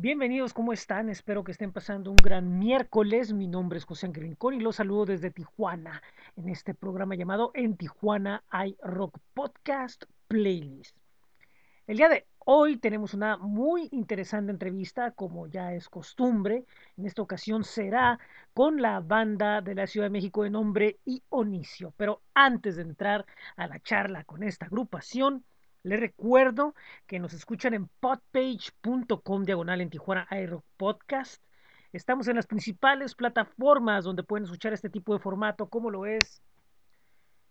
Bienvenidos, ¿cómo están? Espero que estén pasando un gran miércoles. Mi nombre es José Ángel Rincón y los saludo desde Tijuana en este programa llamado En Tijuana hay Rock Podcast Playlist. El día de hoy tenemos una muy interesante entrevista, como ya es costumbre. En esta ocasión será con la banda de la Ciudad de México de nombre Ionicio. Pero antes de entrar a la charla con esta agrupación, les recuerdo que nos escuchan en podpage.com diagonal en Tijuana iRock Podcast. Estamos en las principales plataformas donde pueden escuchar este tipo de formato, como lo es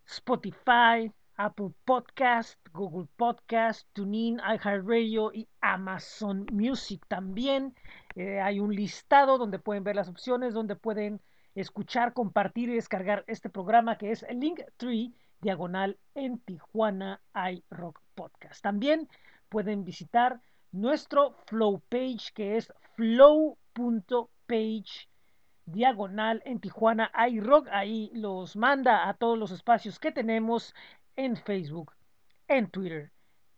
Spotify, Apple Podcast, Google Podcast, TuneIn, iHeartRadio y Amazon Music. También eh, hay un listado donde pueden ver las opciones, donde pueden escuchar, compartir y descargar este programa que es Linktree diagonal en Tijuana iRock Podcast. También pueden visitar nuestro Flow page que es flow.page diagonal en Tijuana iRock. Ahí los manda a todos los espacios que tenemos en Facebook, en Twitter,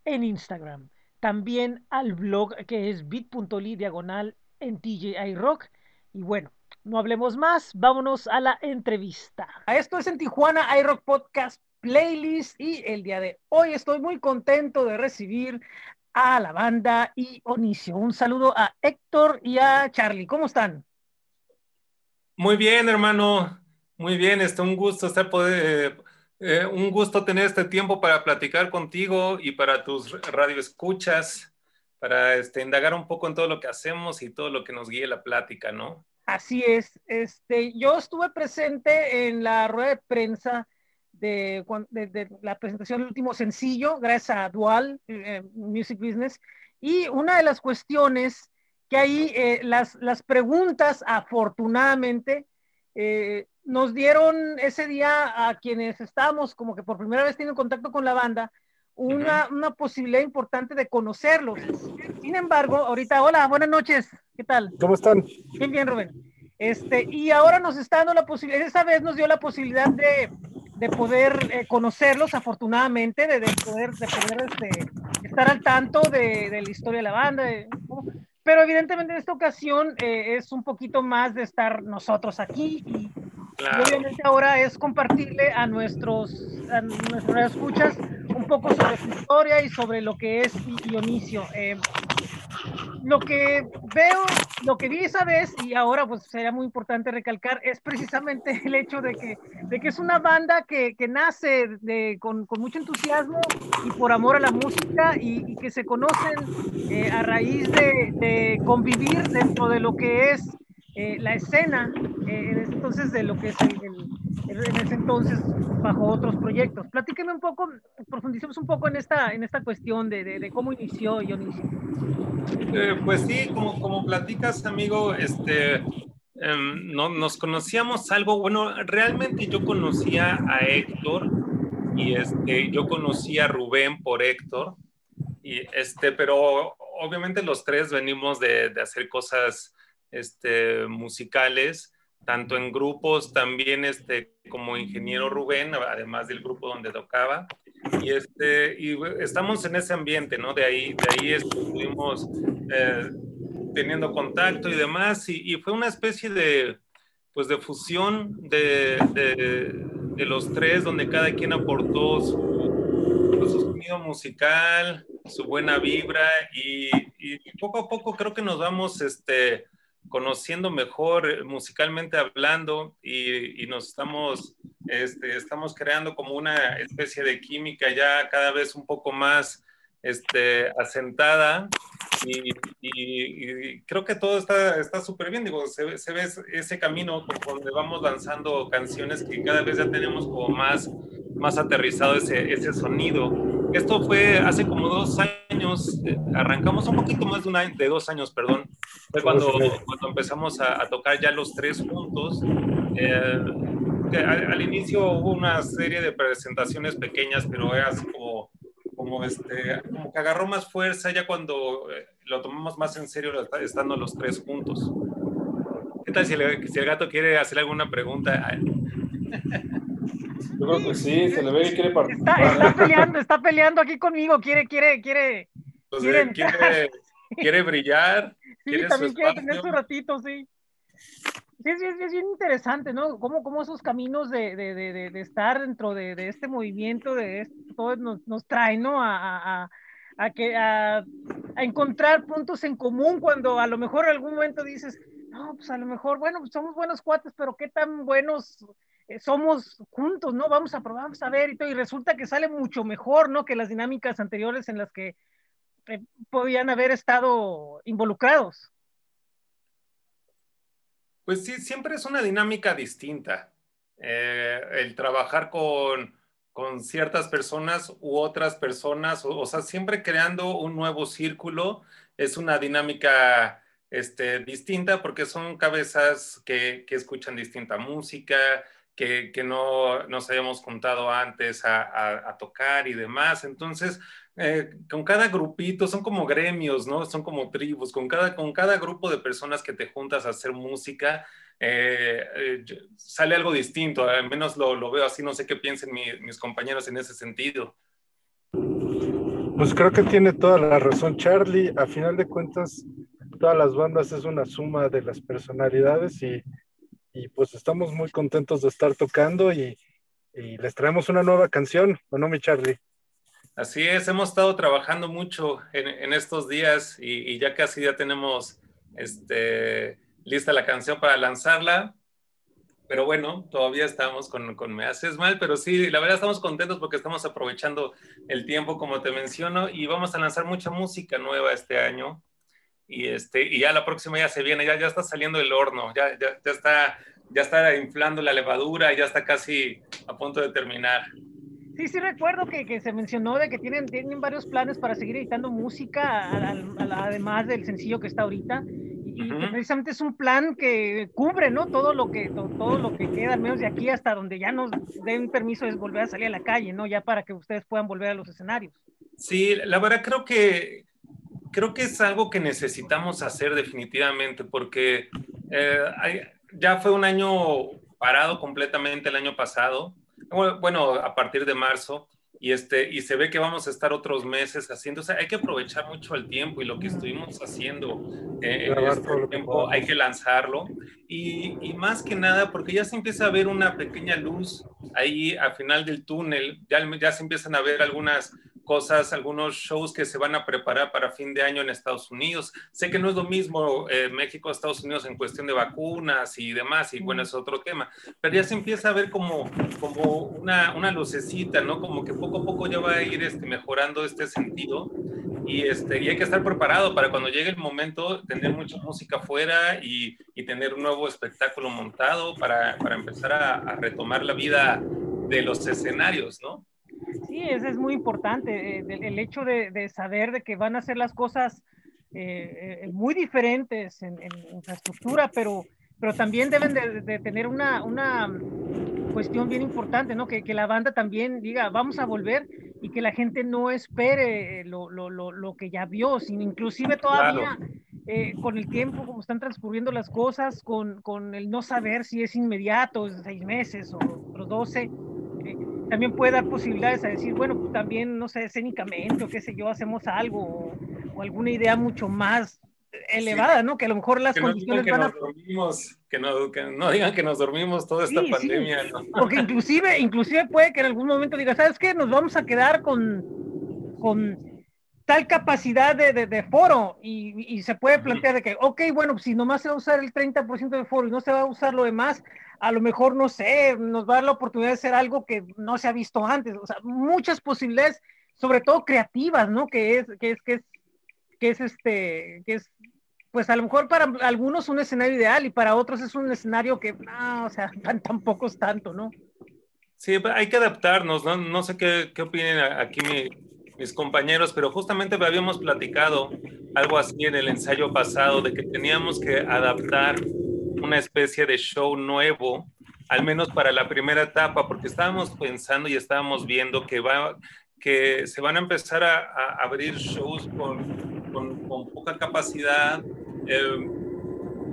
en Instagram. También al blog que es bit.ly diagonal en TJ iRock. Y bueno, no hablemos más, vámonos a la entrevista. Esto es en Tijuana iRock Podcast playlist y el día de hoy estoy muy contento de recibir a la banda Ionicio. Un saludo a Héctor y a Charlie. ¿Cómo están? Muy bien, hermano. Muy bien. Está un gusto estar poder, eh, un gusto tener este tiempo para platicar contigo y para tus radioescuchas, para este, indagar un poco en todo lo que hacemos y todo lo que nos guíe la plática, ¿no? Así es. Este, yo estuve presente en la rueda de prensa de, la presentación del último sencillo, gracias a Dual eh, Music Business. Y una de las cuestiones que ahí, eh, las, las preguntas, afortunadamente, eh, nos dieron ese día a quienes estábamos como que por primera vez teniendo contacto con la banda, una, una, posibilidad importante de conocerlos. Sin embargo, ahorita, hola, buenas noches, ¿qué tal? ¿Cómo están? Bien, bien, Rubén. Este, y ahora nos está dando la posibilidad, esa vez nos dio la posibilidad de, de poder eh, conocerlos afortunadamente, de, poder, de poder este, estar al tanto de, de, la historia de la banda. pero evidentemente en esta ocasión eh, es un poquito más de estar nosotros aquí y, obviamente ahora es compartirle a nuestros, a nuestros escuchas un poco sobre su historia y sobre lo que es Dionisio. Eh, lo que veo, lo que vi esa vez, y ahora pues sería muy importante recalcar, es precisamente el hecho de que, de que es una banda que, que nace de, con, con, mucho entusiasmo y por amor a la música y, que se conocen eh, a raíz de, de, convivir dentro de lo que es eh, la escena, eh, entonces de lo que es el, en ese entonces bajo otros proyectos. Platíqueme un poco, profundicemos un poco en esta, en esta cuestión de, de, cómo inició Dionisio. Eh, pues sí, como, como platicas, amigo, este, em, no, nos conocíamos algo, bueno, realmente yo conocía a Héctor y este, yo conocía a Rubén por Héctor, y este, pero obviamente los tres venimos de, de hacer cosas este, musicales tanto en grupos también este, como ingeniero Rubén, además del grupo donde tocaba. Y, este, y estamos en ese ambiente, ¿no? De ahí, de ahí estuvimos eh, teniendo contacto y demás, y, fue una especie de, pues de fusión de, de, los tres, donde cada quien aportó su, pues, su sonido musical, su buena vibra, y, y, poco a poco creo que nos vamos, este, conociendo mejor eh, musicalmente hablando y, nos estamos, este, estamos creando como una especie de química ya cada vez un poco más este, asentada y, creo que todo está súper bien, digo, se, se, ve ese camino donde vamos lanzando canciones que cada vez ya tenemos como más, más aterrizado ese, ese sonido. Esto fue hace como dos años, eh, arrancamos un poquito más de, un año, de dos años, perdón, fue cuando, cuando empezamos a, tocar ya los tres juntos. Eh, al, inicio hubo una serie de presentaciones pequeñas, pero era como, como, este, como que agarró más fuerza ya cuando eh, lo tomamos más en serio estando los tres juntos. ¿Qué tal si el, si el gato quiere hacer alguna pregunta? Yo creo que sí, se le ve que quiere participar. Está, está peleando, está peleando aquí conmigo, quiere, quiere, quiere. quiere, quiere, quiere brillar. Sí, también quiere tener su ratito, sí. Sí, sí, es bien interesante, ¿no? Cómo, cómo esos caminos de, de, de, de estar dentro de, este movimiento, de esto, todo nos, nos trae, ¿no? A, a, a que, a, encontrar puntos en común cuando a lo mejor en algún momento dices, no, pues a lo mejor, bueno, pues somos buenos cuates, pero qué tan buenos somos juntos, ¿no? Vamos a probar, vamos a ver y todo, y resulta que sale mucho mejor, ¿no? Que las dinámicas anteriores en las que eh, podían haber estado involucrados. Pues sí, siempre es una dinámica distinta. Eh, el trabajar con, con, ciertas personas u otras personas, o, sea, siempre creando un nuevo círculo, es una dinámica este, distinta porque son cabezas que, que escuchan distinta música, que, que, no nos habíamos juntado antes a, a, a tocar y demás. Entonces, eh, con cada grupito, son como gremios, ¿no? Son como tribus, con cada, con cada grupo de personas que te juntas a hacer música, eh, eh, sale algo distinto, al menos lo, lo, veo así, no sé qué piensen mis compañeros en ese sentido. Pues creo que tiene toda la razón Charlie, a final de cuentas, todas las bandas es una suma de las personalidades y, y pues estamos muy contentos de estar tocando y, les traemos una nueva canción, ¿o no, mi Charlie? Así es, hemos estado trabajando mucho en, estos días y, ya casi ya tenemos este, lista la canción para lanzarla. Pero bueno, todavía estamos con, con, Me Haces Mal, pero sí, la verdad estamos contentos porque estamos aprovechando el tiempo, como te menciono, y vamos a lanzar mucha música nueva este año. Y, este, y ya la próxima ya se viene, ya, ya está saliendo el horno, ya, ya, ya, está, ya está inflando la levadura, ya está casi a punto de terminar. Sí, sí recuerdo que, que, se mencionó de que tienen, tienen varios planes para seguir editando música, además del sencillo que está ahorita. Y, precisamente es un plan que cubre, ¿no? Todo lo que, todo, lo que queda, al menos de aquí hasta donde ya nos den permiso de volver a salir a la calle, ¿no? Ya para que ustedes puedan volver a los escenarios. Sí, la verdad creo que creo que es algo que necesitamos hacer definitivamente, porque eh, ya fue un año parado completamente el año pasado bueno, a partir de marzo, y, este, y se ve que vamos a estar otros meses haciendo, o sea, hay que aprovechar mucho el tiempo y lo que estuvimos haciendo eh, en este tiempo hay que lanzarlo y, y, más que nada porque ya se empieza a ver una pequeña luz ahí al final del túnel, ya, ya se empiezan a ver algunas cosas, algunos shows que se van a preparar para fin de año en Estados Unidos. Sé que no es lo mismo eh, México, Estados Unidos en cuestión de vacunas y demás, y bueno, es otro tema, pero ya se empieza a ver como, como una, una lucecita, ¿no? Como que poco a poco ya va a ir este, mejorando este sentido y, este, y hay que estar preparado para cuando llegue el momento tener mucha música afuera y, y tener un nuevo espectáculo montado para, para empezar a, a retomar la vida de los escenarios, ¿no? Sí, eso es muy importante, eh, el, hecho de, saber de que van a ser las cosas eh, eh, muy diferentes en, infraestructura, pero, pero también deben de, tener una, una, cuestión bien importante, ¿no? Que, que, la banda también diga, vamos a volver y que la gente no espere lo, lo, lo, lo que ya vio, sino inclusive todavía... con el tiempo, como están transcurriendo las cosas, con, con, el no saber si es inmediato, seis meses o, o doce, también puede dar posibilidades a decir, bueno, pues también, no sé, escénicamente o qué sé yo, hacemos algo o, alguna idea mucho más elevada, ¿no? Que a lo mejor las condiciones van a... Dormimos, que, no, que no digan que nos dormimos toda esta pandemia, ¿no? Porque inclusive, inclusive puede que en algún momento diga, ¿sabes qué? Nos vamos a quedar con, con tal capacidad de, de, foro y, y, se puede plantear de que, ok, bueno, si nomás se va a usar el 30% de foro y no se va a usar lo demás, a lo mejor, no sé, nos va a dar la oportunidad de hacer algo que no se ha visto antes. O sea, muchas posibilidades, sobre todo creativas, ¿no? Que es, que es, que es, que es este, que es, pues a lo mejor para algunos un escenario ideal y para otros es un escenario que, no, o sea, tampoco es tanto, ¿no? Sí, hay que adaptarnos, ¿no? No sé qué, qué opinen aquí mis compañeros, pero justamente habíamos platicado algo así en el ensayo pasado, de que teníamos que adaptar una especie de show nuevo, al menos para la primera etapa, porque estábamos pensando y estábamos viendo que, va, que se van a empezar a, abrir shows con, con, poca capacidad.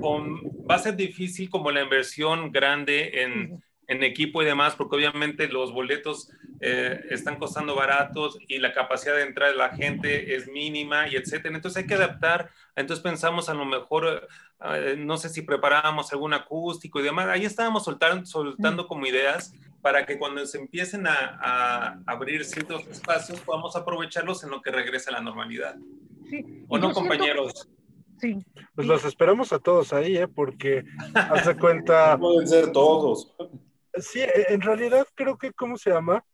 Con, va a ser difícil como la inversión grande en, en, equipo y demás, porque obviamente los boletos eh, están costando baratos y la capacidad de entrar de la gente es mínima y etcétera. Entonces hay que adaptar. Entonces pensamos a lo mejor, eh, no sé si preparábamos algún acústico y demás. Ahí estábamos soltando, soltando como ideas para que cuando se empiecen a, a, abrir ciertos espacios podamos aprovecharlos en lo que regrese a la normalidad. Sí. ¿O no, compañeros? Sí. Pues los esperamos a todos ahí, ¿eh? Porque hace cuenta. Pueden ser todos. Sí, en realidad creo que, ¿cómo se llama?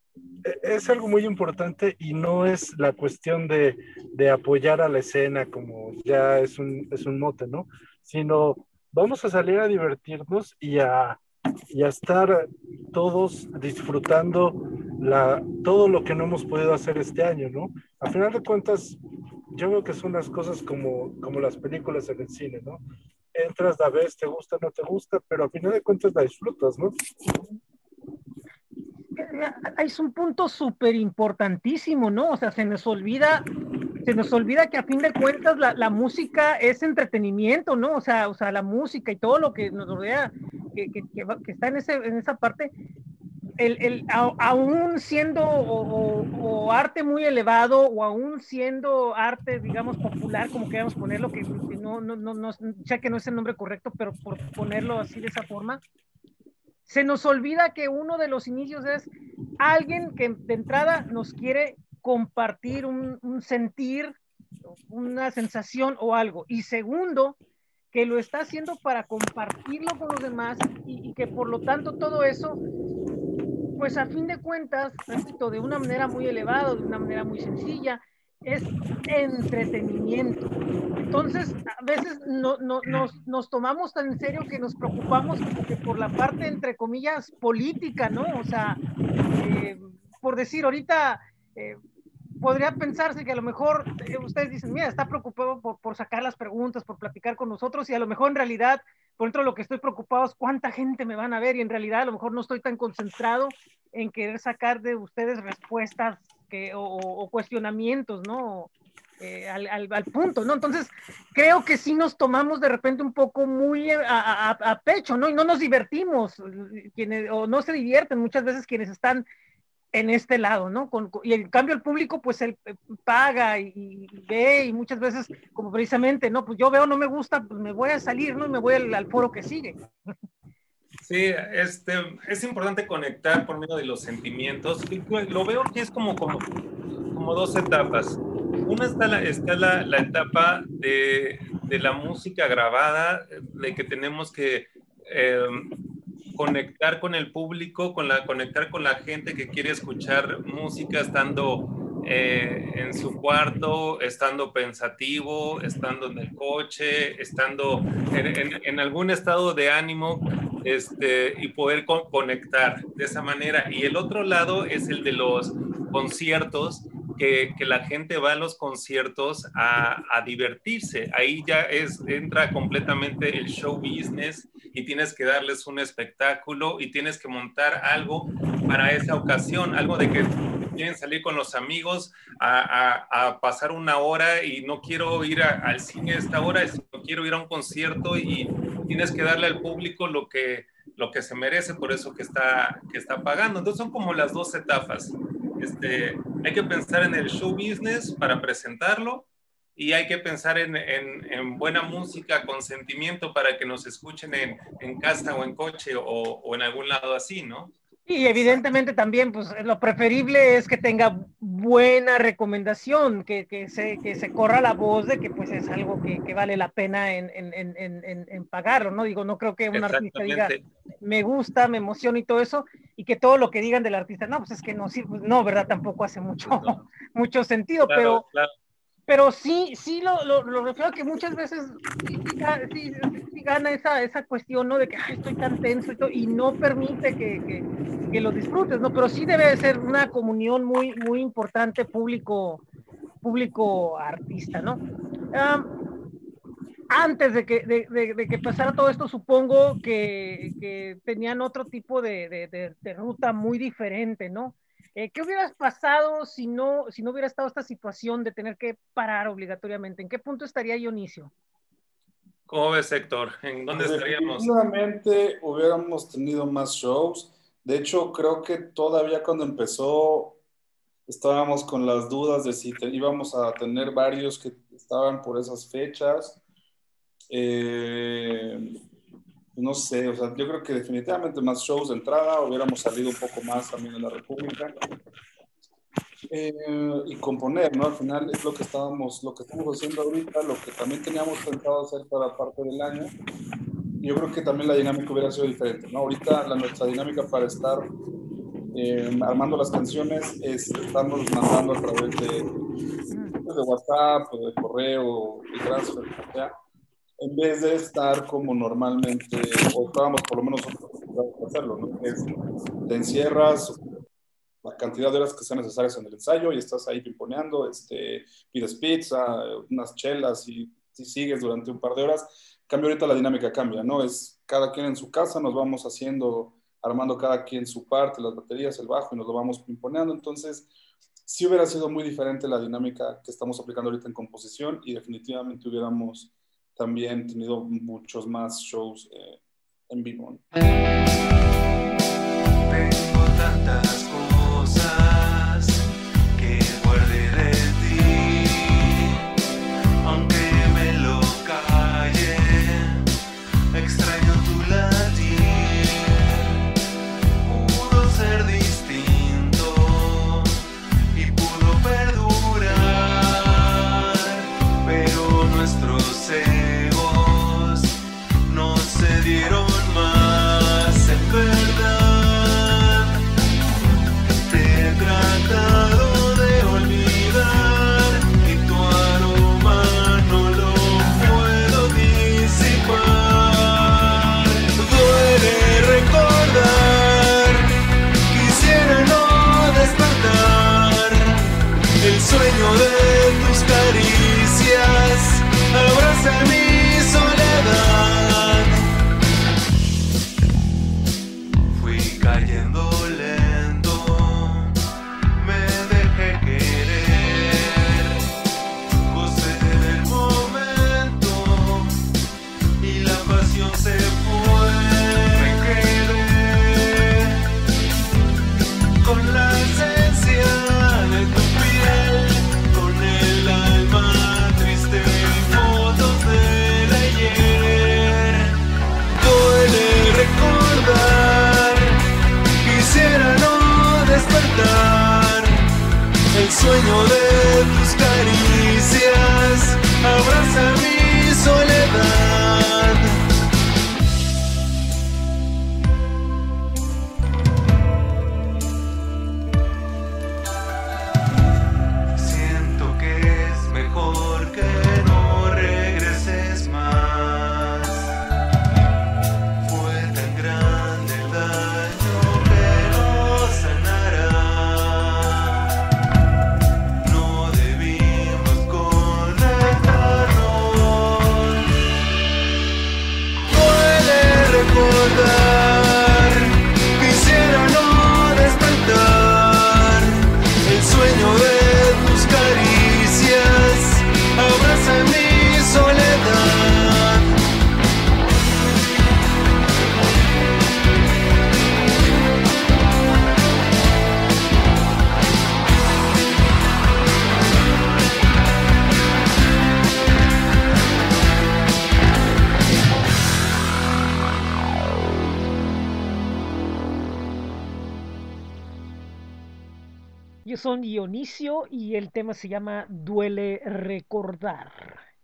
E, es algo muy importante y no es la cuestión de, de, apoyar a la escena como ya es un, es un mote, ¿no? Sino vamos a salir a divertirnos y a, y a estar todos disfrutando la, todo lo que no hemos podido hacer este año, ¿no? A final de cuentas, yo veo que son las cosas como, como las películas en el cine, ¿no? Entras, la ves, te gusta, no te gusta, pero a final de cuentas la disfrutas, ¿no? Es un punto súper importantísimo, ¿no? O sea, se nos olvida, se nos olvida que a fin de cuentas la, la, música es entretenimiento, ¿no? O sea, o sea, la música y todo lo que nos rodea, que, que, que está en, ese, en esa parte, el, el, aún siendo o, o, o, arte muy elevado o aún siendo arte, digamos, popular, como queramos ponerlo, que, no, no, no, no, sé que no es el nombre correcto, pero por ponerlo así de esa forma, se nos olvida que uno de los inicios es alguien que de entrada nos quiere compartir un, un sentir, una sensación o algo. Y segundo, que lo está haciendo para compartirlo con los demás y, y que por lo tanto todo eso pues a fin de cuentas, repito, de una manera muy elevada, de una manera muy sencilla, es entretenimiento. Entonces, a veces no, no, nos, tomamos tan en serio que nos preocupamos que por la parte, entre comillas, política, ¿no? O sea, eh, por decir, ahorita eh, podría pensarse que a lo mejor eh, ustedes dicen, mira, está preocupado por, sacar las preguntas, por platicar con nosotros, y a lo mejor en realidad por dentro lo que estoy preocupado es cuánta gente me van a ver y en realidad a lo mejor no estoy tan concentrado en querer sacar de ustedes respuestas o, cuestionamientos, ¿no? Eh, al, punto, ¿no? Entonces, creo que sí nos tomamos de repente un poco muy a, a, a pecho, ¿no? Y no nos divertimos, quienes, o no se divierten muchas veces quienes están en este lado, ¿no? Con, y en cambio el público, pues él paga y, y, ve y muchas veces, como precisamente, ¿no? Pues yo veo, no me gusta, pues me voy a salir, ¿no? Y me voy al, al foro que sigue. Sí, este, es importante conectar por medio de los sentimientos. Lo veo que es como, como, como dos etapas. Una está la, está la, la etapa de, de, la música grabada, de que tenemos que... Eh, conectar con el público, con la, conectar con la gente que quiere escuchar música estando eh, en su cuarto, estando pensativo, estando en el coche, estando en, en, en algún estado de ánimo este, y poder con, conectar de esa manera. Y el otro lado es el de los conciertos, que, la gente va a los conciertos a, divertirse. Ahí ya es, entra completamente el show business y tienes que darles un espectáculo y tienes que montar algo para esa ocasión, algo de que quieren salir con los amigos a, pasar una hora y no quiero ir al cine a esta hora, sino quiero ir a un concierto y tienes que darle al público lo que, lo que se merece por eso que está, que está pagando. Entonces son como las dos etapas. Este, hay que pensar en el show business para presentarlo y hay que pensar en, en, en buena música con sentimiento para que nos escuchen en, en casa o en coche o, o, en algún lado así, ¿no? Y evidentemente también, pues lo preferible es que tenga buena recomendación, que, que, se, que se corra la voz de que pues es algo que, que vale la pena en, en, en, en, pagarlo, ¿no? Digo, no creo que un artista diga, me gusta, me emociona y todo eso, y que todo lo que digan del artista, no, pues es que no, sí, pues, no, ¿verdad? Tampoco hace mucho, no. mucho sentido, claro, pero... Claro pero sí, sí lo, lo, lo, refiero a que muchas veces sí, gana esa, esa cuestión, ¿no? De que estoy tan tenso y, todo, y no permite que, que, lo disfrutes, ¿no? Pero sí debe ser una comunión muy, muy importante público, público artista, ¿no? Antes de que, de, de, de, que pasara todo esto, supongo que, tenían otro tipo de ruta muy diferente, ¿no? Eh, ¿Qué hubieras pasado si no, si no hubiera estado esta situación de tener que parar obligatoriamente? ¿En qué punto estaría Dionisio? ¿Cómo ves, Héctor? ¿En dónde estaríamos? Definitivamente hubiéramos tenido más shows, De hecho, creo que todavía cuando empezó estábamos con las dudas de si íbamos a tener varios que estaban por esas fechas. Eh, no sé, o sea, yo creo que definitivamente más shows de entrada, hubiéramos salido un poco más también en la República. Eh, y componer, ¿no? Al final es lo que estábamos, lo que estamos haciendo ahorita, lo que también teníamos pensado hacer para parte del año. Yo creo que también la dinámica hubiera sido diferente, ¿no? Ahorita la, nuestra dinámica para estar eh, armando las canciones es estamos mandando a través de, de WhatsApp, de correo, de transfer, en vez de estar como normalmente, o estábamos por lo menos hacerlo, ¿no? Es, te encierras, la cantidad de horas que sean necesarias en el ensayo y estás ahí pimponeando, este, pides pizza, unas chelas y, si sigues durante un par de horas. Cambia ahorita la dinámica cambia, ¿no? Es cada quien en su casa, nos vamos haciendo, armando cada quien su parte, las baterías, el bajo y nos lo vamos pimponeando. Entonces, sí hubiera sido muy diferente la dinámica que estamos aplicando ahorita en composición y definitivamente hubiéramos también tenido muchos más shows eh, en vivo. Sueño tema se llama Duele recordar.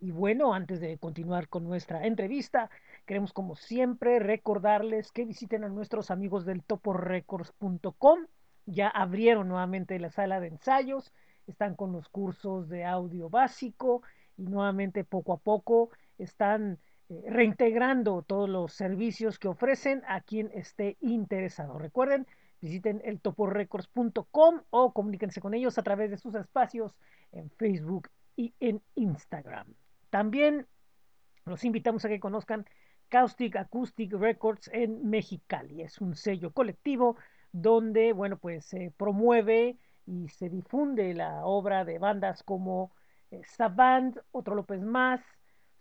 Y bueno, antes de continuar con nuestra entrevista, queremos como siempre recordarles que visiten a nuestros amigos del toporecords.com. Ya abrieron nuevamente la sala de ensayos, están con los cursos de audio básico y nuevamente poco a poco están eh, reintegrando todos los servicios que ofrecen a quien esté interesado. Recuerden, visiten el toporecords.com o comuníquense con ellos a través de sus espacios en Facebook y en Instagram. También los invitamos a que conozcan Caustic Acoustic Records en Mexicali. Es un sello colectivo donde, bueno, pues se promueve y se difunde la obra de bandas como eh, Savant, Otro López Más,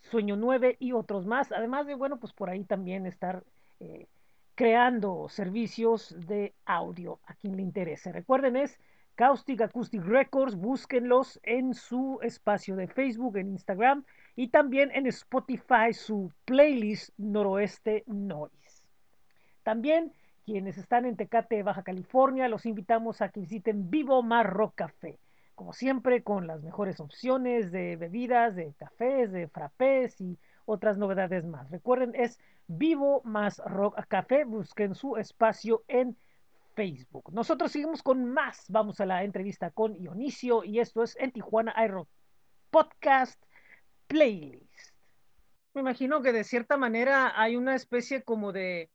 Sueño 9 y otros más. Además de, bueno, pues por ahí también estar eh, creando servicios de audio a quien le interese. Recuerden, es Caustic Acoustic Records, búsquenlos en su espacio de Facebook, en Instagram y también en Spotify, su playlist Noroeste Noise. También quienes están en Tecate, Baja California, los invitamos a que visiten Vivo Mar Rock Café. Como siempre, con las mejores opciones de bebidas, de cafés, de frappés y otras novedades más. Recuerden, es Vivo más Rock Café. Busquen su espacio en Facebook. Nosotros seguimos con más. Vamos a la entrevista con Dionisio y esto es en Tijuana iRock Podcast Playlist. Me imagino que de cierta manera hay una especie como de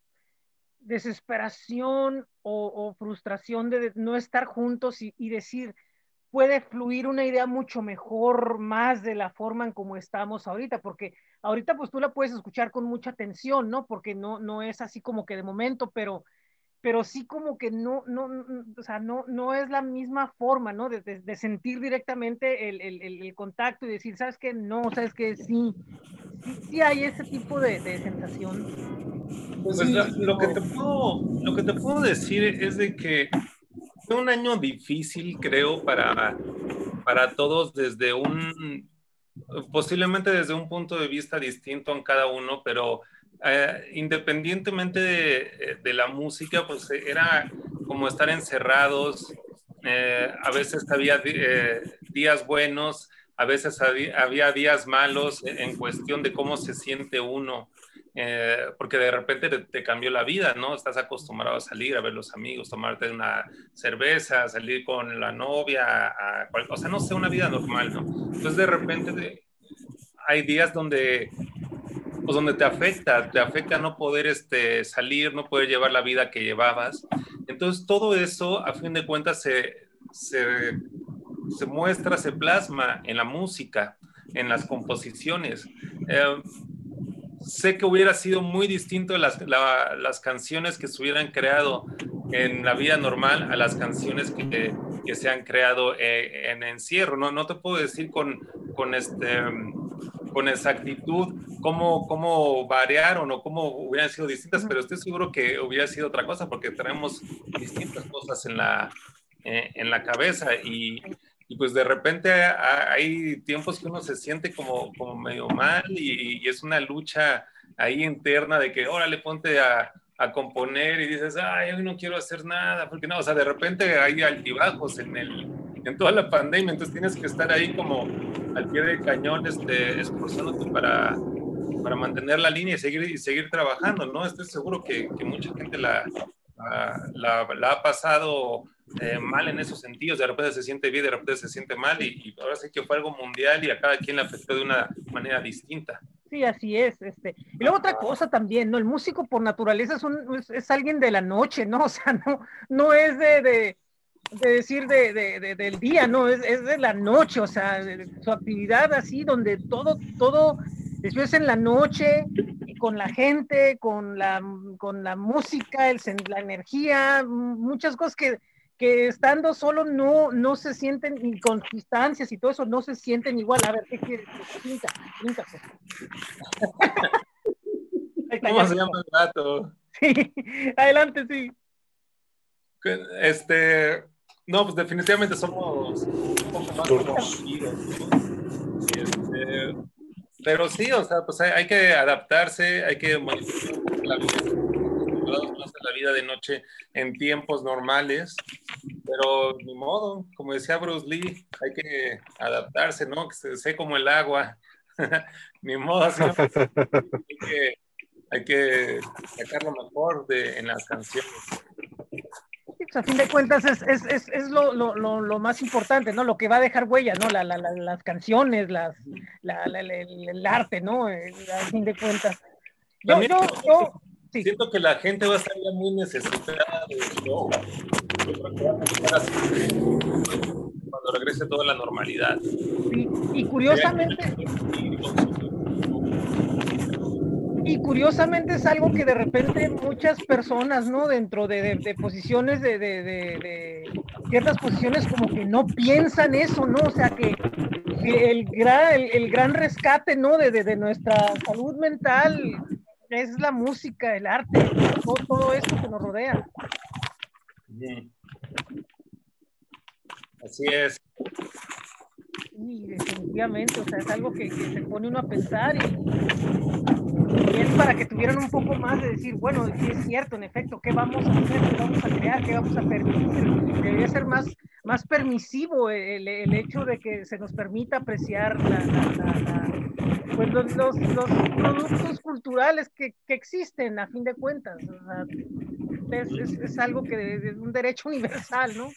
desesperación o, o frustración de no estar juntos y, y, decir, puede fluir una idea mucho mejor, más de la forma en como estamos ahorita, porque ahorita pues tú la puedes escuchar con mucha atención, ¿no? Porque no, no es así como que de momento, pero, pero sí como que no, no, o sea, no, no es la misma forma, ¿no? De, de, de sentir directamente el, el, el, contacto y decir, ¿sabes qué? No, ¿sabes qué? Sí, sí, sí hay ese tipo de, de sensación. Pues, pues lo, lo, que te puedo, lo que te puedo decir es de que fue un año difícil, creo, para, para todos desde un, posiblemente desde un punto de vista distinto en cada uno, pero eh, independientemente de, de, la música, pues era como estar encerrados, eh, a veces había eh, días buenos, a veces había, días malos en cuestión de cómo se siente uno. Eh, porque de repente te, te, cambió la vida, ¿no? Estás acostumbrado a salir, a ver los amigos, tomarte una cerveza, salir con la novia, a, a, o sea, no sé, una vida normal, ¿no? Entonces de repente de, hay días donde, pues donde te afecta, te afecta no poder este, salir, no poder llevar la vida que llevabas. Entonces todo eso, a fin de cuentas, se, se, se muestra, se plasma en la música, en las composiciones. Eh, sé que hubiera sido muy distinto las, la, las canciones que se hubieran creado en la vida normal a las canciones que, que se han creado eh, en encierro. No, no te puedo decir con, con, este, con exactitud cómo, cómo variaron o cómo hubieran sido distintas, pero estoy seguro que hubiera sido otra cosa porque tenemos distintas cosas en la, eh, en la cabeza y y pues de repente hay tiempos que uno se siente como, como medio mal y, y es una lucha ahí interna de que, órale, ponte a, a, componer y dices, ay, hoy no quiero hacer nada, porque no, o sea, de repente hay altibajos en, el, en toda la pandemia, entonces tienes que estar ahí como al pie del cañón, este, esforzándote para, para mantener la línea y seguir, y seguir trabajando, ¿no? Estoy seguro que, que mucha gente la, la, la, ha pasado eh, mal en esos sentidos, de repente se siente bien, de repente se siente mal y, y, ahora sí que fue algo mundial y a cada quien le afectó de una manera distinta. Sí, así es. Este. Y luego otra cosa también, ¿no? El músico por naturaleza es, un, es, es alguien de la noche, ¿no? O sea, no, no es de, de, de decir de, de, del día, no, es, es, de la noche, o sea, su actividad así, donde todo, todo, después en la noche, con la gente, con la, con la música, el, la energía, muchas cosas que, que estando solo no, no se sienten, ni con distancias y todo eso, no se sienten igual. A ver, ¿qué quieres? Pinta, pinta. ¿Cómo se llama el gato? Sí, adelante, sí. Este, no, pues definitivamente somos un poco más conocidos. Este, pero sí, o sea, pues hay, hay que adaptarse, hay que modificar la vida, más a la vida de noche en tiempos normales, pero ni modo, como decía Bruce Lee, hay que adaptarse, ¿no? Que se sé como el agua, ni modo, así, hay, que, hay que sacar lo mejor de, en las canciones. Pues a fin de cuentas es, es, es, es lo, lo, lo, lo, más importante, ¿no? Lo que va a dejar huella, ¿no? La, la, la, las canciones, las, el, el, arte, ¿no? Eh, a fin de cuentas. Yo, yo, yo sí. siento que la gente va a estar ya muy necesitada de show. Cuando regrese toda la normalidad. Sí, y curiosamente y curiosamente es algo que de repente muchas personas, ¿no? Dentro de, de, de posiciones, de, de, ciertas posiciones, como que no piensan eso, ¿no? O sea, que, que el, gran, el, el, gran rescate, ¿no? De, nuestra salud mental es la música, el arte, todo, todo esto que nos rodea. Ujú. Así es. Sí, definitivamente, o sea, es algo que, que se pone uno a pensar y, y es para que tuvieran un poco más de decir, bueno, sí es cierto, en efecto, ¿qué vamos a hacer? ¿Qué vamos a crear? ¿Qué vamos a permitir? Debería ser más, más permisivo el, el hecho de que se nos permita apreciar la, pues los, los, los productos culturales que, que existen, a fin de cuentas. o sea, es, es algo que es un derecho universal, ¿no?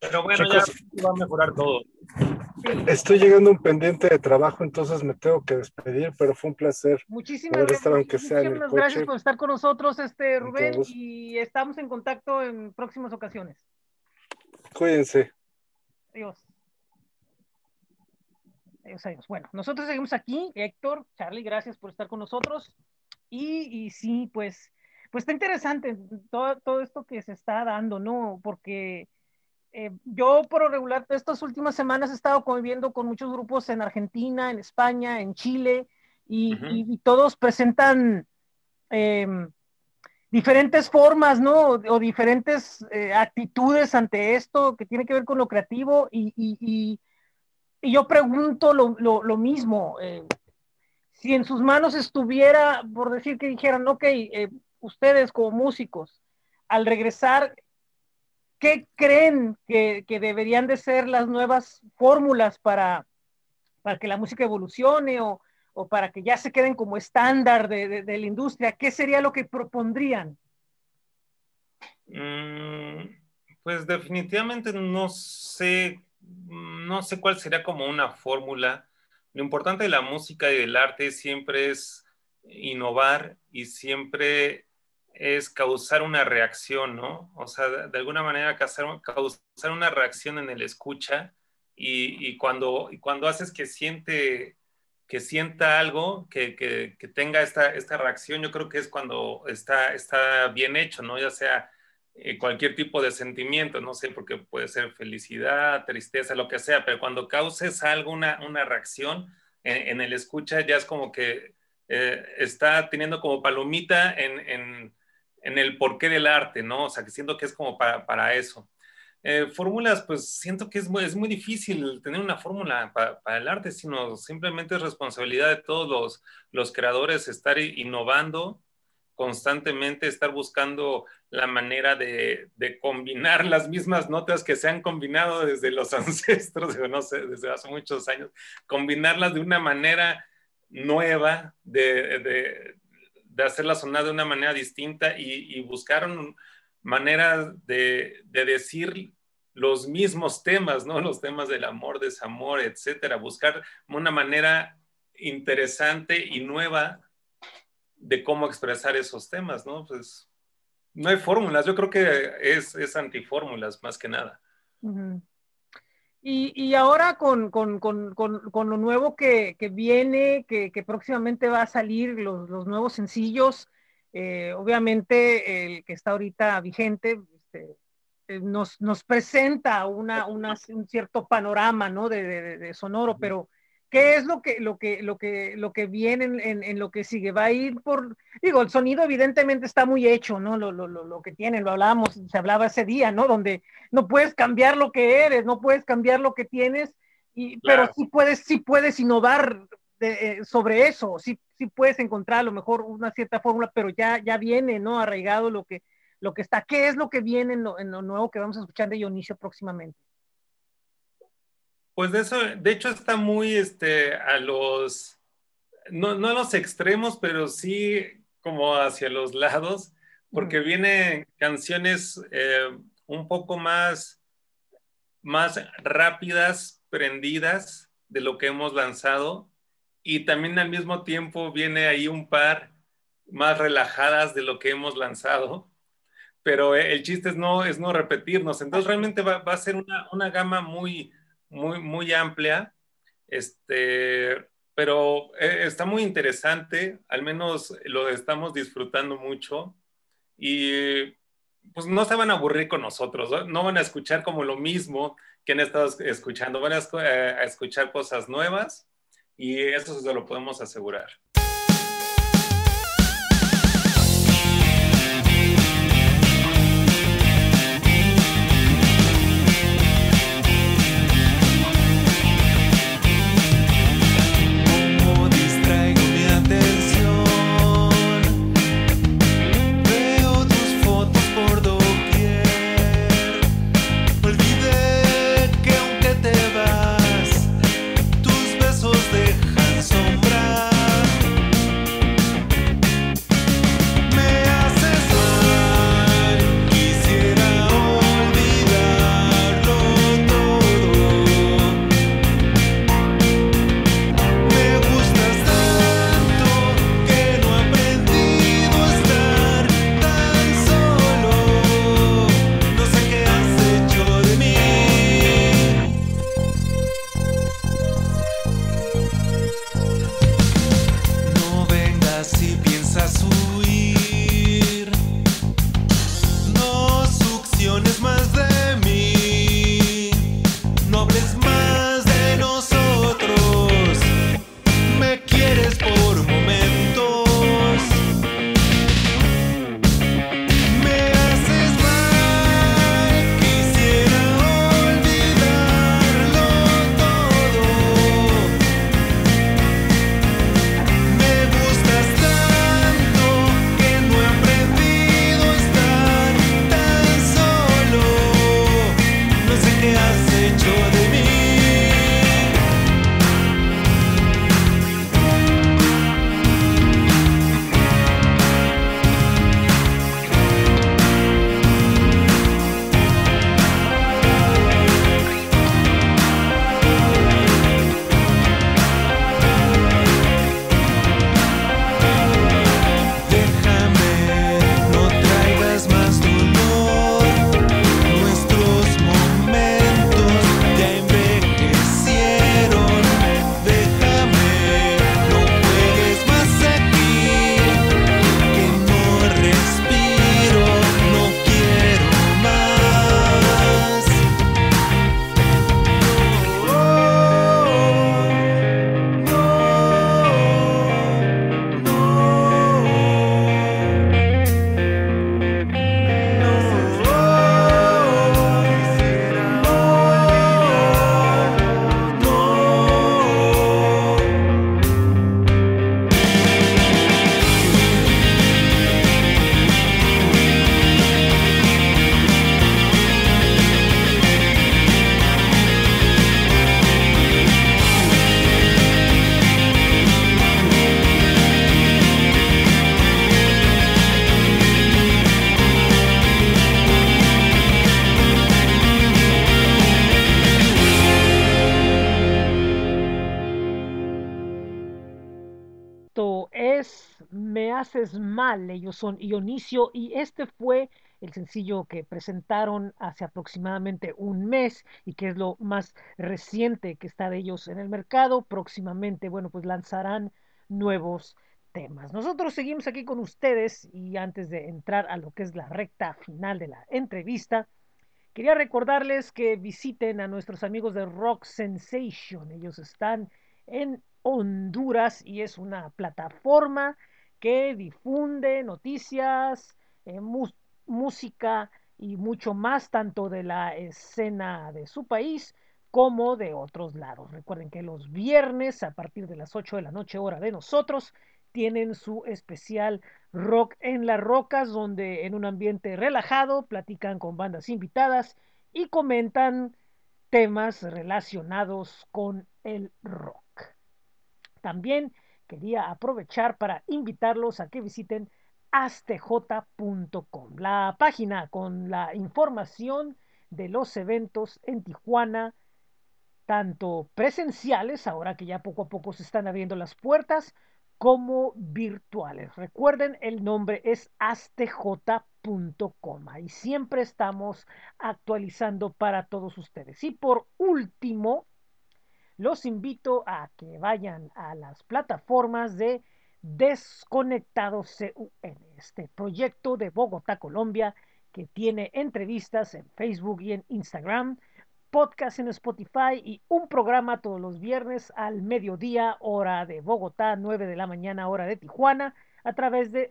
Pero bueno, ya Chicos. va a mejorar todo. Estoy llegando a un pendiente de trabajo, entonces me tengo que despedir, pero fue un placer. Muchísimas, Poder estar aunque sea en el gracias coche. por estar con nosotros, este Rubén, gusto. y estamos en contacto en próximas ocasiones. Cuídense. Adiós. Adiós, adiós. Bueno, nosotros seguimos aquí, Héctor, Charlie, gracias por estar con nosotros. Y, y sí, pues, pues está interesante todo, todo esto que se está dando, ¿no? Porque eh, yo por lo regular estas últimas semanas he estado conviviendo con muchos grupos en Argentina, en España, en Chile, y, Ujú. y- y todos presentan em, diferentes formas, ¿no? O diferentes eh, actitudes ante esto que tiene que ver con lo creativo y, y- yo pregunto lo, lo- lo mismo. eh, si en sus manos estuviera, por decir que dijeran, ok, ustedes como músicos, al regresar, ¿qué creen que, deberían de ser las nuevas fórmulas para, para que la música evolucione o, o para que ya se queden como estándar de, de- de la industria? ¿Qué sería lo que propondrían? Mm, Pues definitivamente no sé, no sé cuál sería como una fórmula. Lo importante de la música y del arte siempre es innovar y siempre es causar una reacción, ¿no? O sea, de, alguna manera causar, causar una reacción en el escucha y, y cuando, y cuando haces que siente que sienta algo, que, que, que tenga esta, esta reacción, yo creo que es cuando está, está bien hecho, ¿no? Ya sea eh, cualquier tipo de sentimiento, no sé, porque puede ser felicidad, tristeza, lo que sea, pero cuando causes algo, una, una reacción en, el escucha, ya es como que eh, está teniendo como palomita en, en, el porqué del arte, ¿no? O sea, que siento que es como para, para eso. Eh, fórmulas, pues siento que es muy, es muy difícil tener una fórmula para, el arte, sino simplemente es responsabilidad de todos los, los creadores estar innovando constantemente, estar buscando la manera de, de, combinar las mismas notas que se han combinado desde los ancestros, no desde hace muchos años, combinarlas de una manera nueva, de, de hacerlas sonar de una manera distinta y, y buscar un, maneras de, de, decir los mismos temas, ¿no? Los temas del amor, desamor, etcétera. Buscar una manera interesante y nueva de cómo expresar esos temas, ¿no? Pues no hay fórmulas, yo creo que es, es antifórmulas más que nada. Uh. Y, y, ahora con, con, con, con, lo nuevo que, que viene, que, que, próximamente va a salir, los, los nuevos sencillos, eh, obviamente el que está ahorita vigente este, eh, nos, nos, presenta una, una, un cierto panorama ¿no? de, de, de, sonoro, pero ¿qué es lo que, lo que, lo que, lo que viene en, en, en, lo que sigue? Va a ir por, digo, el sonido evidentemente está muy hecho, ¿no? Lo, lo, lo, lo que tienen, lo hablábamos, se hablaba ese día, ¿no? Donde no puedes cambiar lo que eres, no puedes cambiar lo que tienes, y, claro. pero sí puedes, sí puedes innovar de, eh, sobre eso, sí, sí puedes encontrar a lo mejor una cierta fórmula, pero ya, ya viene, ¿no? Arraigado lo que, lo que está. ¿Qué es lo que viene en lo, en lo nuevo que vamos a escuchar de Dionisio próximamente? Pues de eso, de hecho está muy este, a los, no, no a los extremos, pero sí como hacia los lados, porque mm. vienen canciones eh, un poco más, más rápidas, prendidas de lo que hemos lanzado, y también al mismo tiempo viene ahí un par más relajadas de lo que hemos lanzado, pero el chiste es no, es no repetirnos, entonces realmente va, va a ser una, una gama muy muy, muy amplia, este, pero eh, está muy interesante, al menos lo estamos disfrutando mucho y pues no se van a aburrir con nosotros, no, no van a escuchar como lo mismo que han estado escuchando, van a, a escuchar cosas nuevas y eso se lo podemos asegurar. Son Ionicio y este fue el sencillo que presentaron hace aproximadamente un mes y que es lo más reciente que está de ellos en el mercado. Próximamente, bueno, pues lanzarán nuevos temas. Nosotros seguimos aquí con ustedes y antes de entrar a lo que es la recta final de la entrevista, quería recordarles que visiten a nuestros amigos de Rock Sensation. Ellos están en Honduras y es una plataforma que difunde noticias, eh, música y mucho más, tanto de la escena de su país como de otros lados. Recuerden que los viernes a partir de las 8 de la noche hora de nosotros tienen su especial Rock en las Rocas, donde en un ambiente relajado platican con bandas invitadas y comentan temas relacionados con el rock. También quería aprovechar para invitarlos a que visiten astj.com, la página con la información de los eventos en Tijuana, tanto presenciales, ahora que ya poco a poco se están abriendo las puertas, como virtuales. Recuerden, el nombre es astj.com. y siempre estamos actualizando para todos ustedes. Y por último, los invito a que vayan a las plataformas de Desconectados CUN, este proyecto de Bogotá, Colombia, que tiene entrevistas en Facebook y en Instagram, podcast en Spotify y un programa todos los viernes al mediodía, hora de Bogotá, 9 de la mañana, hora de Tijuana, a través de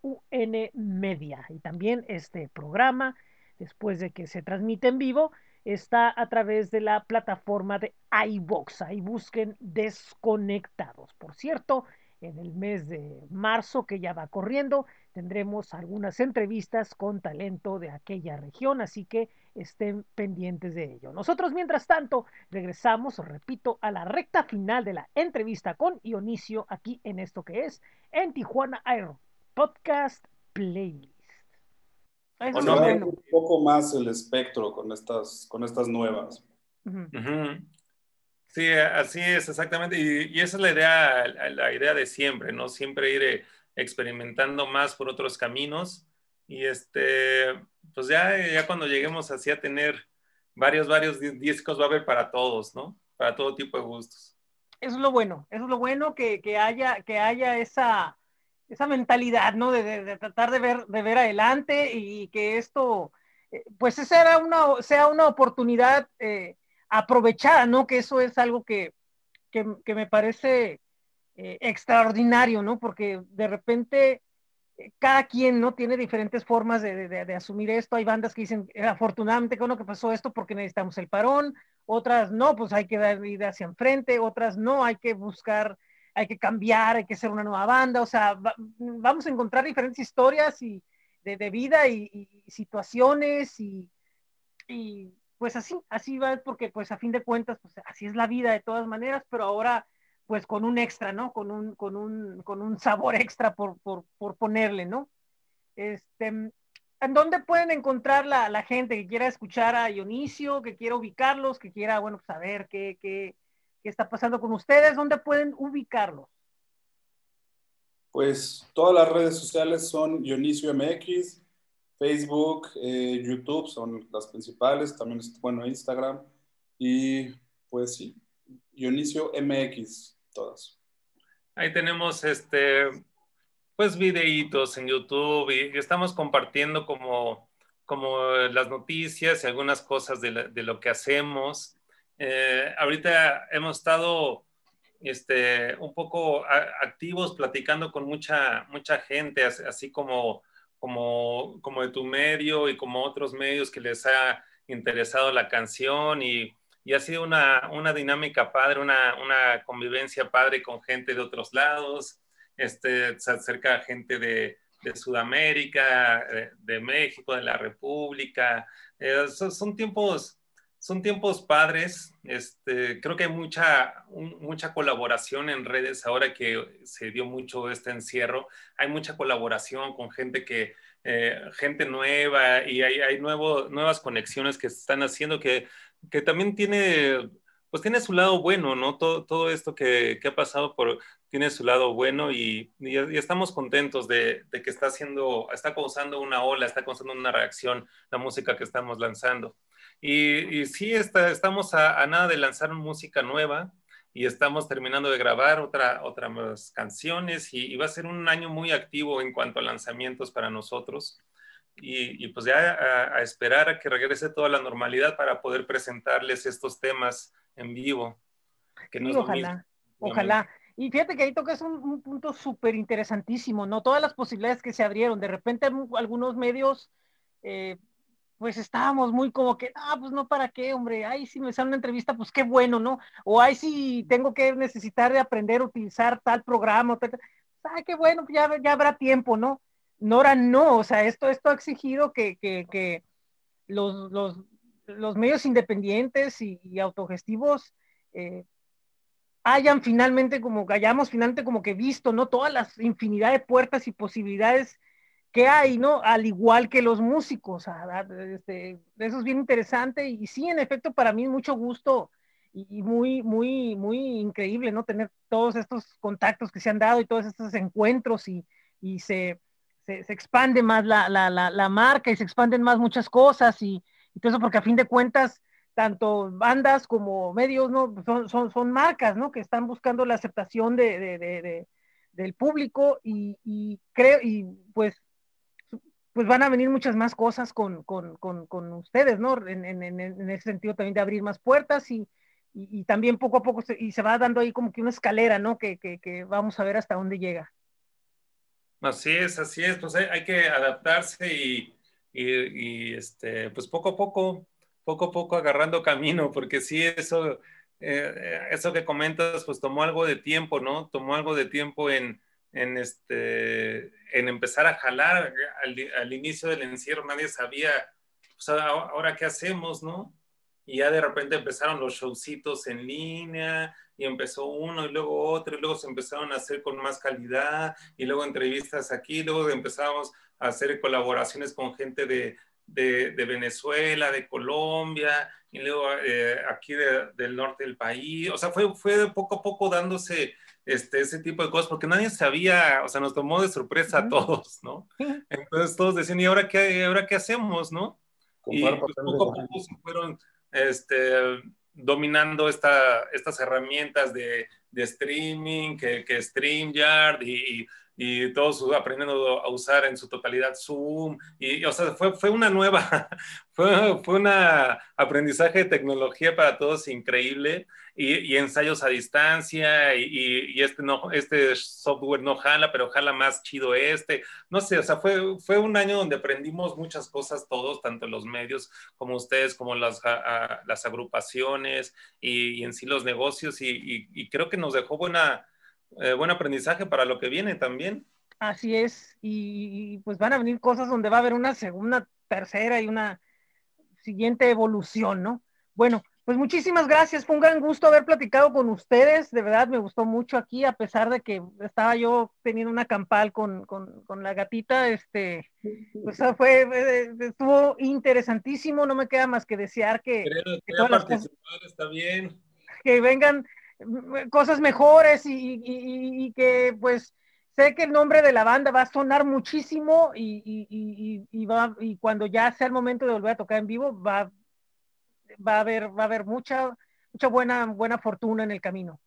CUN Media. Y también este programa, después de que se transmite en vivo, está a través de la plataforma de iBox. Ahí busquen Desconectados. Por cierto, en el mes de marzo que ya va corriendo. Tendremos algunas entrevistas con talento de aquella región, así que estén pendientes de ello. Nosotros, mientras tanto, regresamos, repito, a la recta final de la entrevista con Dionisio aquí en esto que es en Tijuana Air Podcast Playlist. un poco más el espectro con estas, con estas nuevas. Sí, así es, exactamente. Y, esa es la idea, la, idea de siempre, ¿no? Siempre ir eh, experimentando más por otros caminos. Y este, pues ya, ya cuando lleguemos así a tener varios, varios discos va a haber para todos, ¿no? Para todo tipo de gustos. Eso es lo bueno, eso es lo bueno que, que haya, que haya esa, esa mentalidad, ¿no? De, de, tratar de ver, de ver adelante y que esto, eh, pues esa una, sea una oportunidad. Eh, aprovechada, ¿no? Que eso es algo que, me parece eh, extraordinario, ¿no? Porque de repente cada quien, ¿no? Tiene diferentes formas de, asumir esto. Hay bandas que dicen, afortunadamente, que bueno que pasó esto porque necesitamos el parón. Otras, no, pues hay que dar vida hacia enfrente. Otras, no, hay que buscar, hay que cambiar, hay que ser una nueva banda. O sea, vamos a encontrar diferentes historias y de, vida y, situaciones y, y pues así, así va, porque pues a fin de cuentas, pues así es la vida de todas maneras, pero ahora pues con un extra, ¿no? Con un, con un, con un sabor extra por, por, ponerle, ¿no? Este, ¿En dónde pueden encontrar la, la, gente que quiera escuchar a Dionisio, que quiera ubicarlos, que quiera, bueno, saber qué, qué, qué está pasando con ustedes? ¿Dónde pueden ubicarlos? Pues todas las redes sociales son Dionisio MX, Facebook, eh, YouTube son las principales, también, bueno, Instagram y pues sí, Dionisio MX, todas. Ahí tenemos este, pues videitos en YouTube y estamos compartiendo como, como las noticias y algunas cosas de, lo que hacemos. Eh, ahorita hemos estado este, un poco activos platicando con mucha, mucha gente, así como como, como de tu medio y como otros medios que les ha interesado la canción y, y ha sido una, una dinámica padre, una, una, convivencia padre con gente de otros lados, este, se acerca gente de, de Sudamérica, de, México, de la República. Eh, son, son, tiempos, son tiempos padres. Este, creo que hay mucha, mucha colaboración en redes ahora que se dio mucho este encierro. Hay mucha colaboración con gente que, eh, gente nueva y hay, hay nuevo, nuevas conexiones que se están haciendo que, que también tiene pues tiene su lado bueno, ¿no? Todo, todo esto que, que ha pasado por, tiene su lado bueno y, y, estamos contentos de, de, que está haciendo, está causando una ola, está causando una reacción la música que estamos lanzando. Y, y sí, está, estamos a, a, nada de lanzar música nueva y estamos terminando de grabar otra, otras canciones y, y va a ser un año muy activo en cuanto a lanzamientos para nosotros. Y, y, pues ya a, a, esperar a que regrese toda la normalidad para poder presentarles estos temas en vivo. Que no sí, ojalá, ojalá. Y fíjate que ahí tocas un, un punto súper interesantísimo, ¿no? Todas las posibilidades que se abrieron. De repente algunos medios, eh, pues estábamos muy como que, ah, pues no, ¿para qué, hombre? Ay, si me sale una entrevista, pues qué bueno, ¿no? O ay, si tengo que necesitar de aprender a utilizar tal programa, tal, ah, qué bueno, ya, ya habrá tiempo, ¿no? Nora, no, o sea, esto, esto ha exigido que, que, que los, los, los, medios independientes y, y autogestivos eh, hayan finalmente como, hayamos finalmente como que visto, ¿no? Todas las infinidad de puertas y posibilidades que hay, ¿no? Al igual que los músicos, este, eso es bien interesante y sí, en efecto, para mí mucho gusto y muy, muy, muy increíble, ¿no? Tener todos estos contactos que se han dado y todos estos encuentros y, se, se, expande más la, la, la, marca y se expanden más muchas cosas y, y todo eso porque a fin de cuentas tanto bandas como medios no son, son, son marcas no que están buscando la aceptación de, del público y, y, creo y pues pues van a venir muchas más cosas con, con, con, con ustedes, ¿no? En, en, en, ese sentido también de abrir más puertas y, y, y, también poco a poco se, y se va dando ahí como que una escalera, ¿no? Que, que, que vamos a ver hasta dónde llega. Así es, así es, pues hay, hay que adaptarse y, y, este, pues poco a poco, poco a poco agarrando camino, porque sí, eso, eh, eso que comentas, pues tomó algo de tiempo, ¿no? Tomó algo de tiempo en, en, este, en empezar a jalar al, inicio del encierro, nadie sabía, pues ahora qué hacemos, ¿no? Y ya de repente empezaron los showcitos en línea, y empezó uno y luego otro, y luego se empezaron a hacer con más calidad, y luego entrevistas aquí, luego empezamos a hacer colaboraciones con gente de, de, Venezuela, de Colombia, y luego eh, aquí de, del norte del país. O sea, fue, fue poco a poco dándose este, ese tipo de cosas, porque nadie sabía, o sea, nos tomó de sorpresa a todos, ¿no? Entonces todos decían, ¿y ahora qué, ahora qué hacemos, no? Y pues, poco a poco se fueron este, dominando esta, estas herramientas de, de streaming, que, que StreamYard y, y, todos aprendiendo a usar en su totalidad Zoom. Y, o sea, fue, fue una nueva, fue, fue un aprendizaje de tecnología para todos increíble y, y ensayos a distancia y, y, este, no, este software no jala, pero jala más chido este. No sé, o sea, fue, fue un año donde aprendimos muchas cosas todos, tanto los medios como ustedes, como las, a, a, las agrupaciones y, en sí los negocios y, creo que nos dejó buena, eh, buen aprendizaje para lo que viene también. Así es, y pues van a venir cosas donde va a haber una segunda, tercera y una siguiente evolución, ¿no? Bueno, pues muchísimas gracias, fue un gran gusto haber platicado con ustedes, de verdad me gustó mucho aquí, a pesar de que estaba yo teniendo una campal con, con, con la gatita, este, pues fue, estuvo interesantísimo, no me queda más que desear que, que todas las cosas, está bien. que vengan cosas mejores y, y, y, y, que pues sé que el nombre de la banda va a sonar muchísimo y, va, y cuando ya sea el momento de volver a tocar en vivo va va a haber, va a haber mucha, mucha buena, buena fortuna en el camino.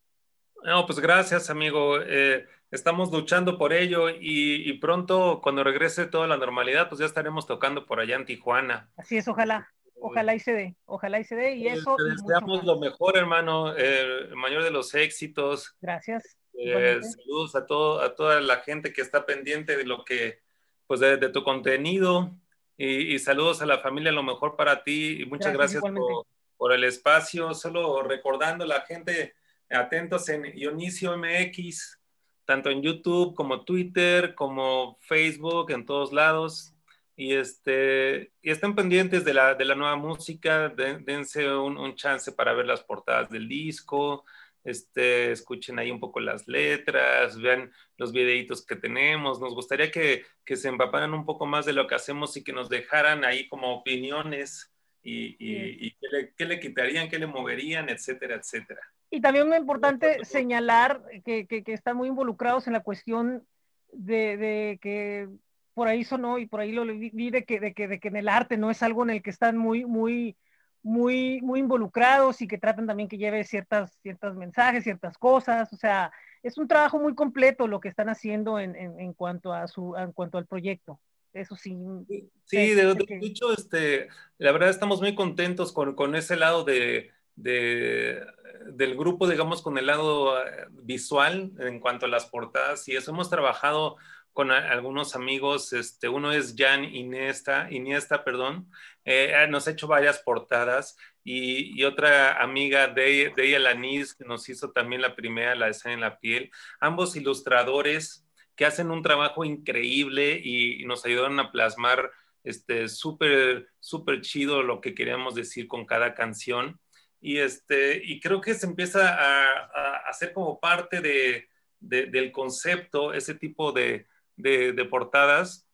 No, pues gracias, amigo. Eh, estamos luchando por ello y, y, pronto, cuando regrese toda la normalidad, pues ya estaremos tocando por allá en Tijuana. Así es, ojalá. Ojalá y se dé, ojalá y se dé y eso. Te deseamos lo mejor, hermano, eh, el mayor de los éxitos. Gracias. Eh, saludos a todo, a toda la gente que está pendiente de lo que, pues de, de tu contenido, y, y, saludos a la familia, lo mejor para ti y muchas gracias, gracias por, por, el espacio. Solo recordando a la gente, atentos en Dionisio MX, tanto en YouTube como Twitter, como Facebook, en todos lados. Y, este, y estén pendientes de la, de la nueva música, dense un, un chance para ver las portadas del disco, este, escuchen ahí un poco las letras, vean los videitos que tenemos. Nos gustaría que, que, se empaparan un poco más de lo que hacemos y que nos dejaran ahí como opiniones y, y, y qué, le, qué, le, quitarían, qué le moverían, etcétera, etcétera. Y también muy importante señalar que, que, que están muy involucrados en la cuestión de, de, que por ahí sonó y por ahí lo vi de que, de que, de que en el arte no es algo en el que están muy, muy, muy, muy involucrados y que tratan también que lleve ciertas, ciertos mensajes, ciertas cosas. O sea, es un trabajo muy completo lo que están haciendo en, en, en cuanto a su, en cuanto al proyecto. Eso sí. Sí, de, de, hecho, este, la verdad estamos muy contentos con, con ese lado de, de, del grupo, digamos, con el lado eh, visual en cuanto a las portadas y eso hemos trabajado con algunos amigos, este, uno es Jan Iniesta, Iniesta, perdón, eh, nos ha hecho varias portadas y, otra amiga de, ella, Lanis, que nos hizo también la primera, la escena en la piel, ambos ilustradores que hacen un trabajo increíble y, nos ayudaron a plasmar este súper, súper chido lo que queríamos decir con cada canción. Y, este, y creo que se empieza a, hacer como parte de, del concepto, ese tipo de, de, de portadas,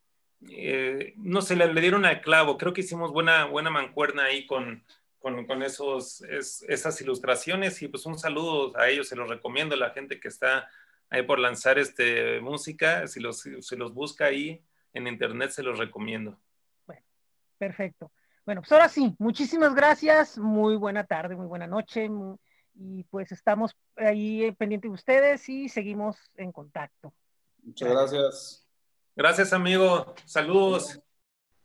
eh, no sé, le, dieron al clavo. Creo que hicimos buena, buena mancuerna ahí con, con, esos, es, esas ilustraciones y pues un saludo a ellos, se los recomiendo a la gente que está ahí por lanzar este, música, si los, si los busca ahí en internet se los recomiendo. Bueno, perfecto. Bueno, pues ahora sí, muchísimas gracias, muy buena tarde, muy buena noche, y pues estamos ahí pendientes de ustedes y seguimos en contacto. Muchas gracias. Gracias, amigo. Saludos.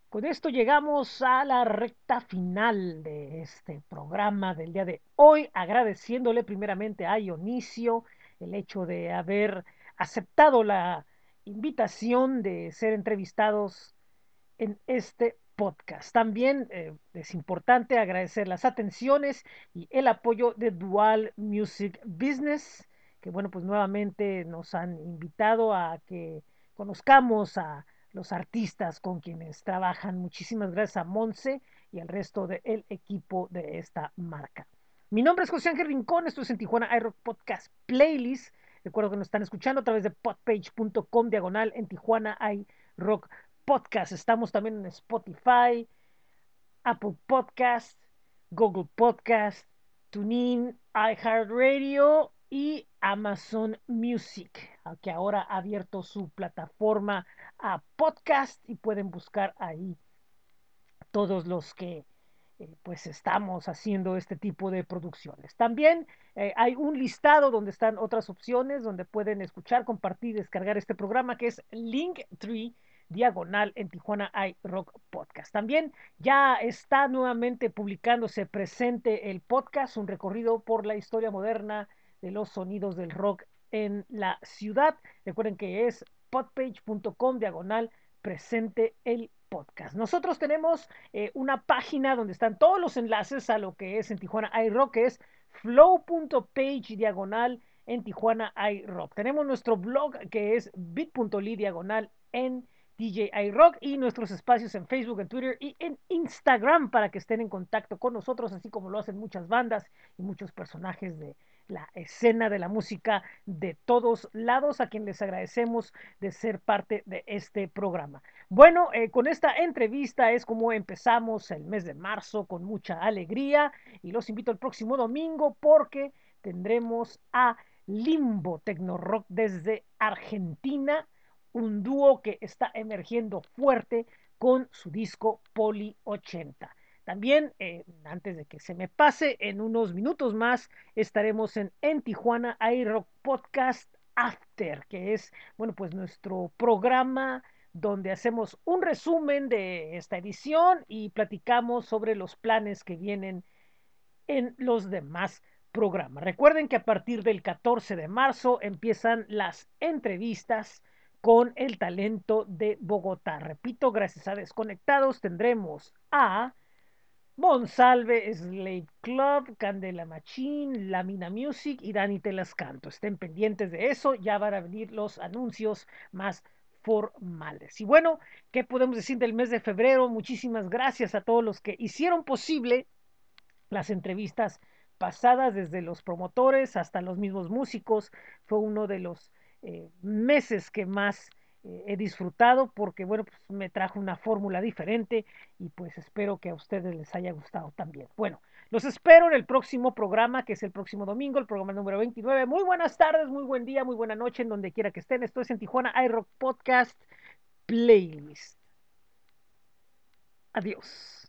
Con esto llegamos a la recta final de este programa del día de hoy, agradeciéndole primeramente a Dionisio el hecho de haber aceptado la invitación de ser entrevistados en este podcast. También eh, es importante agradecer las atenciones y el apoyo de Dual Music Business que bueno, pues nuevamente nos han invitado a que conozcamos a los artistas con quienes trabajan. Muchísimas gracias a Monse y al resto del equipo de esta marca. Mi nombre es José Ángel Rincón, esto es en Tijuana iRock Podcast Playlist. Recuerdo que nos están escuchando a través de podpage.com diagonal en Tijuana iRock Podcast. Estamos también en Spotify, Apple Podcast, Google Podcast, TuneIn, iHeartRadio y Amazon Music, que ahora ha abierto su plataforma a podcast y pueden buscar ahí todos los que eh, pues estamos haciendo este tipo de producciones. También eh, hay un listado donde están otras opciones donde pueden escuchar, compartir, descargar este programa que es Linktree diagonal en Tijuana iRock Podcast. También ya está nuevamente publicándose presente el podcast, un recorrido por la historia moderna de los sonidos del rock en la ciudad. Recuerden que es podpage.com diagonal presente el podcast. Nosotros tenemos eh, una página donde están todos los enlaces a lo que es en Tijuana iRock, que es flow.page diagonal en Tijuana iRock. Tenemos nuestro blog que es bit.ly diagonal en DJ iRock y nuestros espacios en Facebook, en Twitter y en Instagram para que estén en contacto con nosotros, así como lo hacen muchas bandas y muchos personajes de, la escena de la música de todos lados, a quien les agradecemos de ser parte de este programa. Bueno, eh, con esta entrevista es como empezamos el mes de marzo con mucha alegría y los invito el próximo domingo porque tendremos a Limbo Tecno Rock desde Argentina, un dúo que está emergiendo fuerte con su disco Poli 80. También, eh, antes de que se me pase, en unos minutos más estaremos en, en Tijuana iRock Podcast After, que es, bueno, pues nuestro programa donde hacemos un resumen de esta edición y platicamos sobre los planes que vienen en los demás programas. Recuerden que a partir del 14 de marzo empiezan las entrevistas con el talento de Bogotá. Repito, gracias a Desconectados tendremos a Monsalve, Slave Club, Candela Machine, Lamina Music y Dani Te las canto. Estén pendientes de eso, ya van a venir los anuncios más formales. Y bueno, ¿qué podemos decir del mes de febrero? Muchísimas gracias a todos los que hicieron posible las entrevistas pasadas, desde los promotores hasta los mismos músicos. Fue uno de los eh, meses que más eh, he disfrutado porque, bueno, pues me trajo una fórmula diferente y pues espero que a ustedes les haya gustado también. Bueno, los espero en el próximo programa, que es el próximo domingo, el programa número 29. Muy buenas tardes, muy buen día, muy buena noche, en donde quiera que estén. Esto es en Tijuana iRock Podcast Playlist. Adiós.